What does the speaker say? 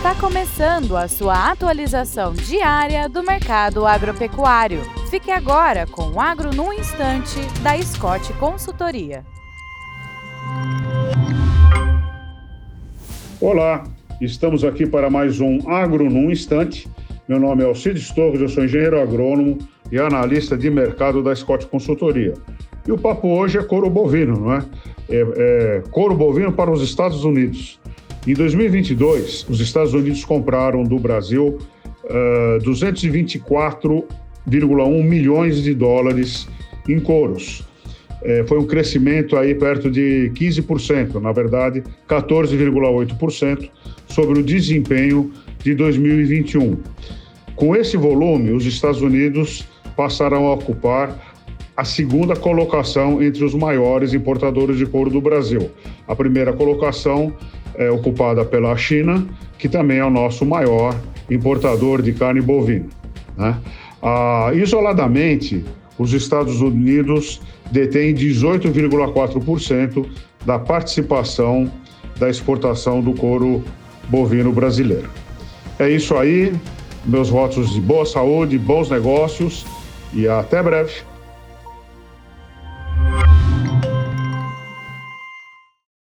Está começando a sua atualização diária do mercado agropecuário. Fique agora com o Agro no Instante, da Scott Consultoria. Olá, estamos aqui para mais um Agro no Instante. Meu nome é Alcides Torres, eu sou engenheiro agrônomo e analista de mercado da Scott Consultoria. E o papo hoje é couro bovino, não é? é, é couro bovino para os Estados Unidos. Em 2022, os Estados Unidos compraram do Brasil uh, ah, 224,1 milhões de dólares em couros. É, foi um crescimento aí perto de 15%, na verdade 14,8% sobre o desempenho de 2021. Com esse volume, os Estados Unidos passarão a ocupar a segunda colocação entre os maiores importadores de couro do Brasil. A primeira colocação é ocupada pela China, que também é o nosso maior importador de carne bovina. Né? Ah, isoladamente, os Estados Unidos detêm 18,4% da participação da exportação do couro bovino brasileiro. É isso aí, meus votos de boa saúde, bons negócios e até breve.